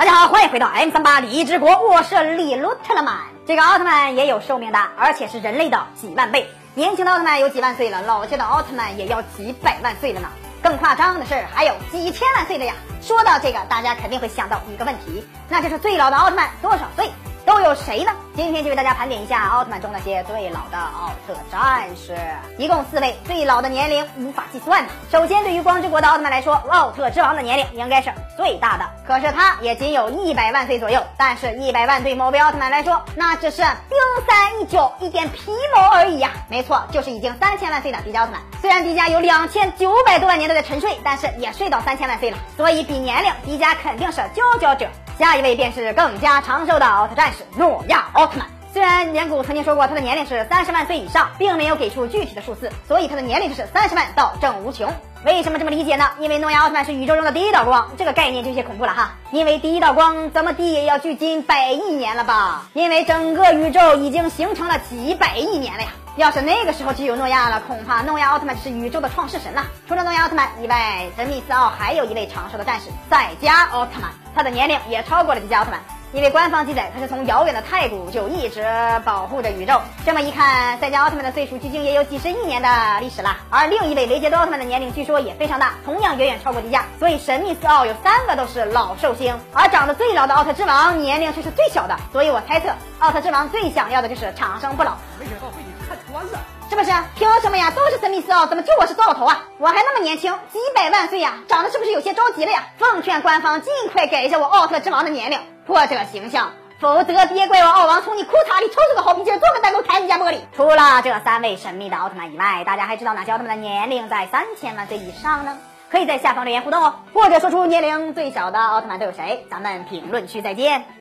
大家好，欢迎回到 M 三八礼仪之国，我是李罗特曼。这个奥特曼也有寿命的，而且是人类的几万倍。年轻的奥特曼有几万岁了，老些的奥特曼也要几百万岁了呢。更夸张的是，还有几千万岁的呀。说到这个，大家肯定会想到一个问题，那就是最老的奥特曼多少岁？都有谁呢？今天就为大家盘点一下奥特曼中那些最老的奥特战士，一共四位，最老的年龄无法计算。首先，对于光之国的奥特曼来说，奥特之王的年龄应该是最大的，可是他也仅有一百万岁左右。但是，一百万对某位奥特曼来说，那只是冰山一角，一点皮毛而已呀。没错，就是已经三千万岁的迪迦奥特曼。虽然迪迦有两千九百多万年都在沉睡，但是也睡到三千万岁了，所以比年龄，迪迦肯定是佼佼者。下一位便是更加长寿的奥特战士诺亚奥特曼。虽然年古曾经说过他的年龄是三十万岁以上，并没有给出具体的数字，所以他的年龄就是三十万到正无穷。为什么这么理解呢？因为诺亚奥特曼是宇宙中的第一道光，这个概念就有些恐怖了哈。因为第一道光怎么地也要距今百亿年了吧？因为整个宇宙已经形成了几百亿年了呀。要是那个时候就有诺亚了，恐怕诺亚奥特曼就是宇宙的创世神了。除了诺亚奥特曼以外，神秘四奥还有一位长寿的战士赛迦奥特曼。他的年龄也超过了迪迦奥特曼，因为官方记载他是从遥远的太古就一直保护着宇宙。这么一看，赛迦奥特曼的岁数距今也有几十亿年的历史了。而另一位雷杰多奥特曼的年龄据说也非常大，同样远远超过迪迦。所以神秘四奥有三个都是老寿星，而长得最老的奥特之王年龄却是最小的。所以我猜测，奥特之王最想要的就是长生不老。没想到被你看穿了。是不是？凭什么呀？都是神秘四奥，怎么就我是糟老头啊？我还那么年轻，几百万岁呀，长得是不是有些着急了呀？奉劝官方尽快改一下我奥特之王的年龄，或者形象，否则别怪我奥王从你裤衩里抽出个好皮筋，做个弹弓弹你家玻璃。除了这三位神秘的奥特曼以外，大家还知道哪些奥特曼的年龄在三千万岁以上呢？可以在下方留言互动哦，或者说出年龄最小的奥特曼都有谁？咱们评论区再见。